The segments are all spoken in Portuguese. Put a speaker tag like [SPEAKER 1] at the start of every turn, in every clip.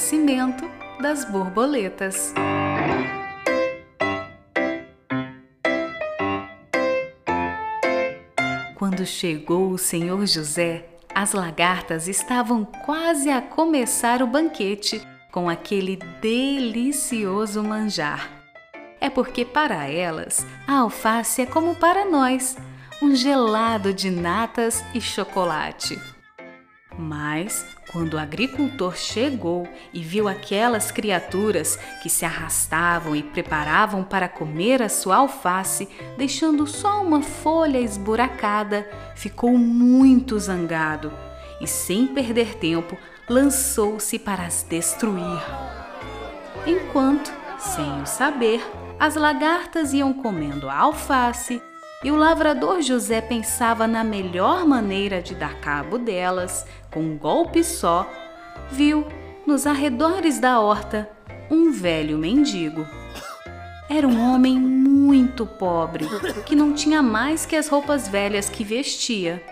[SPEAKER 1] nascimento das borboletas. Quando chegou o senhor José, as lagartas estavam quase a começar o banquete com aquele delicioso manjar. É porque para elas a alface é como para nós, um gelado de natas e chocolate. Mas, quando o agricultor chegou e viu aquelas criaturas que se arrastavam e preparavam para comer a sua alface, deixando só uma folha esburacada, ficou muito zangado e, sem perder tempo, lançou-se para as destruir. Enquanto, sem o saber, as lagartas iam comendo a alface e o lavrador José pensava na melhor maneira de dar cabo delas, com um golpe só, viu, nos arredores da horta, um velho mendigo. Era um homem muito pobre, que não tinha mais que as roupas velhas que vestia.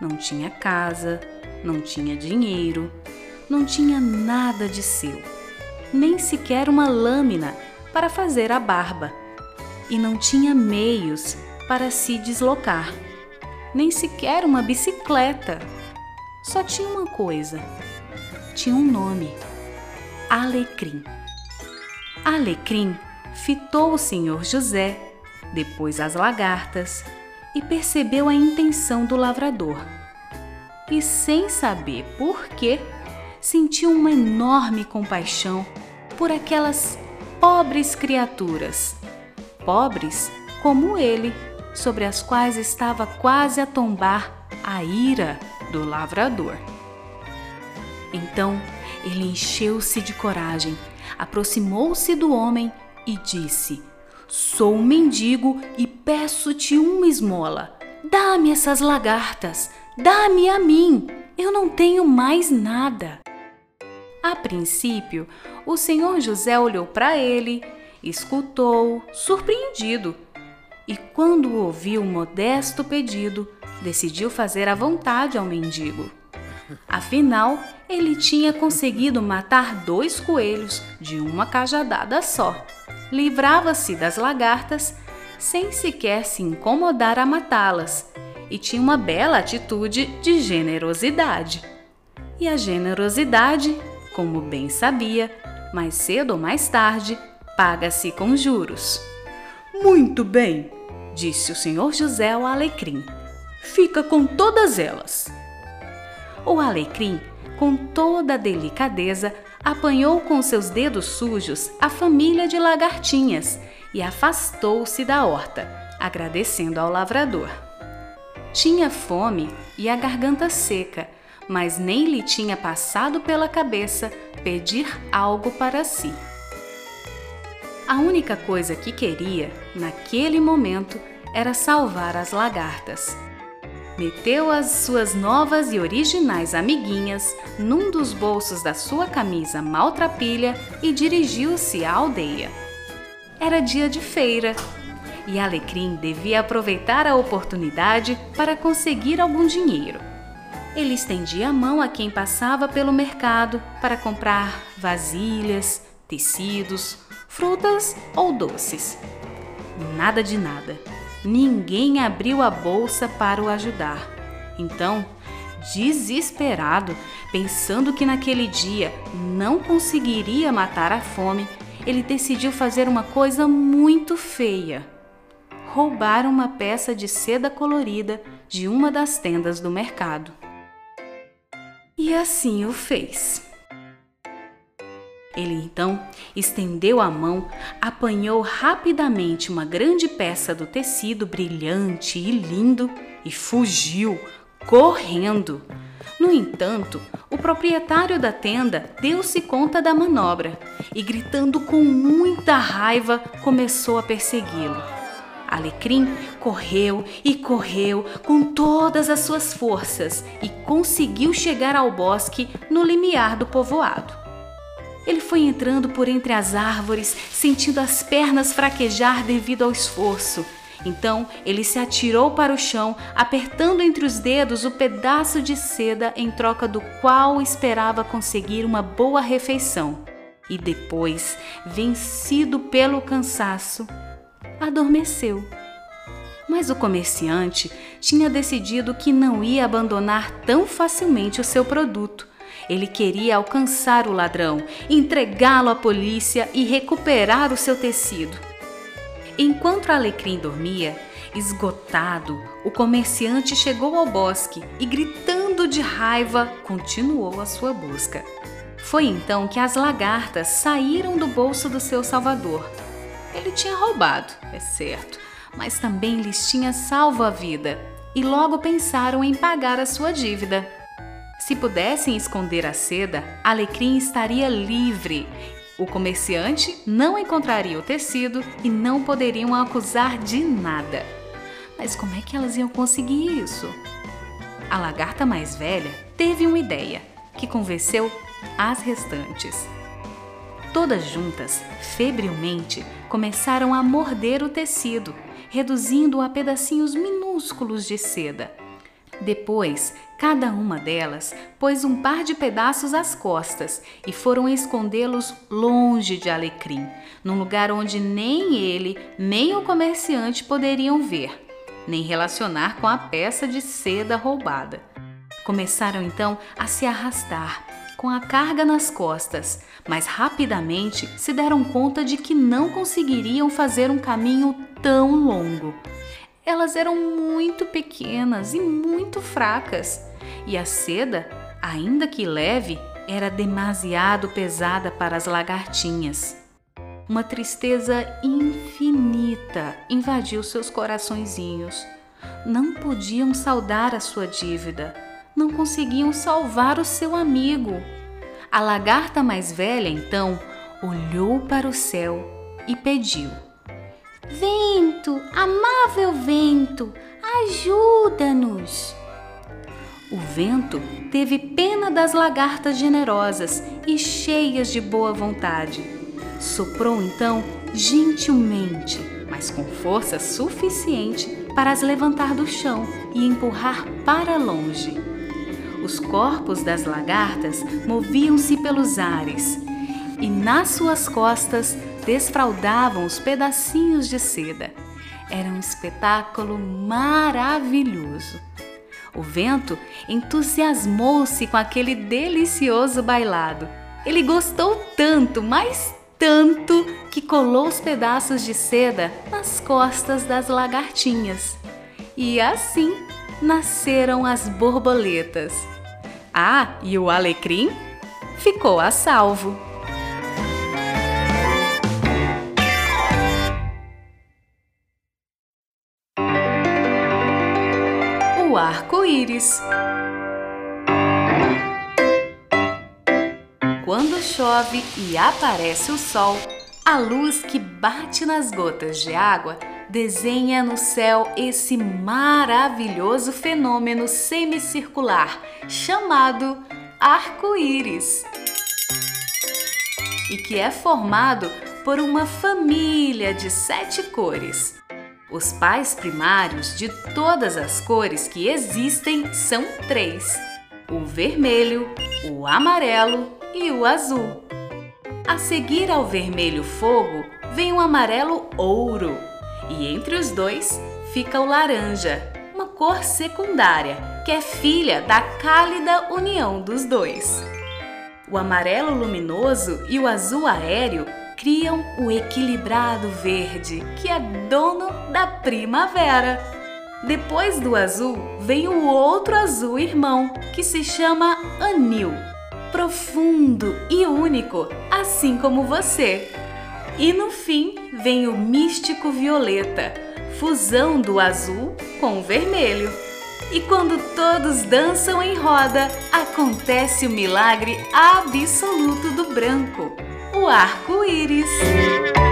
[SPEAKER 1] Não tinha casa, não tinha dinheiro, não tinha nada de seu, nem sequer uma lâmina para fazer a barba, e não tinha meios para se deslocar, nem sequer uma bicicleta. Só tinha uma coisa: tinha um nome: Alecrim. Alecrim fitou o senhor José, depois as lagartas, e percebeu a intenção do lavrador. E sem saber por quê, sentiu uma enorme compaixão por aquelas pobres criaturas, pobres como ele sobre as quais estava quase a tombar a ira do lavrador. Então ele encheu-se de coragem, aproximou-se do homem e disse: Sou um mendigo e peço-te uma esmola. Dá-me essas lagartas, dá-me a mim, eu não tenho mais nada. A princípio, o senhor José olhou para ele, escutou, surpreendido e, quando ouviu o modesto pedido, decidiu fazer a vontade ao mendigo. Afinal, ele tinha conseguido matar dois coelhos de uma cajadada só. Livrava-se das lagartas sem sequer se incomodar a matá-las e tinha uma bela atitude de generosidade. E a generosidade, como bem sabia, mais cedo ou mais tarde, paga-se com juros. Muito bem, disse o senhor José ao alecrim. Fica com todas elas. O alecrim, com toda a delicadeza, apanhou com seus dedos sujos a família de lagartinhas e afastou-se da horta, agradecendo ao lavrador. Tinha fome e a garganta seca, mas nem lhe tinha passado pela cabeça pedir algo para si. A única coisa que queria, naquele momento, era salvar as lagartas. Meteu as suas novas e originais amiguinhas num dos bolsos da sua camisa maltrapilha e dirigiu-se à aldeia. Era dia de feira e Alecrim devia aproveitar a oportunidade para conseguir algum dinheiro. Ele estendia a mão a quem passava pelo mercado para comprar vasilhas, tecidos, frutas ou doces. Nada de nada. Ninguém abriu a bolsa para o ajudar. Então, desesperado, pensando que naquele dia não conseguiria matar a fome, ele decidiu fazer uma coisa muito feia: roubar uma peça de seda colorida de uma das tendas do mercado. E assim o fez. Ele então estendeu a mão, apanhou rapidamente uma grande peça do tecido brilhante e lindo e fugiu, correndo. No entanto, o proprietário da tenda deu-se conta da manobra e, gritando com muita raiva, começou a persegui-lo. Alecrim correu e correu com todas as suas forças e conseguiu chegar ao bosque no limiar do povoado. Ele foi entrando por entre as árvores, sentindo as pernas fraquejar devido ao esforço, Então ele se atirou para o chão, apertando entre os dedos o pedaço de seda em troca do qual esperava conseguir uma boa refeição. E depois, vencido pelo cansaço, adormeceu. Mas o comerciante tinha decidido que não ia abandonar tão facilmente o seu produto. Ele queria alcançar o ladrão, entregá-lo à polícia e recuperar o seu tecido. Enquanto Alecrim dormia, esgotado, o comerciante chegou ao bosque e, gritando de raiva, continuou a sua busca. Foi então que as lagartas saíram do bolso do seu salvador. Ele tinha roubado, é certo, mas também lhes tinha salvo a vida e logo pensaram em pagar a sua dívida. Se pudessem esconder a seda, Alecrim estaria livre. O comerciante não encontraria o tecido e não poderiam acusar de nada. Mas como é que elas iam conseguir isso? A lagarta mais velha teve uma ideia que convenceu as restantes. Todas juntas, febrilmente, começaram a morder o tecido reduzindo-o a pedacinhos minúsculos de seda. Depois, cada uma delas pôs um par de pedaços às costas e foram escondê-los longe de Alecrim, num lugar onde nem ele nem o comerciante poderiam ver, nem relacionar com a peça de seda roubada. Começaram então a se arrastar, com a carga nas costas, mas rapidamente se deram conta de que não conseguiriam fazer um caminho tão longo. Elas eram muito pequenas e muito fracas, e a seda, ainda que leve, era demasiado pesada para as lagartinhas. Uma tristeza infinita invadiu seus coraçõezinhos. Não podiam saldar a sua dívida não conseguiam salvar o seu amigo. A lagarta mais velha, então, olhou para o céu e pediu: Vento, amável vento, ajuda-nos! O vento teve pena das lagartas generosas e cheias de boa vontade. Soprou então gentilmente, mas com força suficiente para as levantar do chão e empurrar para longe. Os corpos das lagartas moviam-se pelos ares e nas suas costas desfraldavam os pedacinhos de seda. Era um espetáculo maravilhoso. O vento entusiasmou-se com aquele delicioso bailado. Ele gostou tanto, mas tanto, que colou os pedaços de seda nas costas das lagartinhas. E assim nasceram as borboletas. Ah, e o alecrim ficou a salvo. Arco-íris. Quando chove e aparece o sol, a luz que bate nas gotas de água desenha no céu esse maravilhoso fenômeno semicircular chamado arco-íris e que é formado por uma família de sete cores. Os pais primários de todas as cores que existem são três: o vermelho, o amarelo e o azul. A seguir ao vermelho fogo vem o amarelo ouro, e entre os dois fica o laranja, uma cor secundária, que é filha da cálida união dos dois. O amarelo luminoso e o azul aéreo criam o equilibrado verde, que é dono da primavera. Depois do azul vem o outro azul irmão, que se chama anil, profundo e único, assim como você. E no fim vem o místico violeta, fusão do azul com o vermelho. E quando todos dançam em roda, acontece o milagre absoluto do branco, o arco-íris.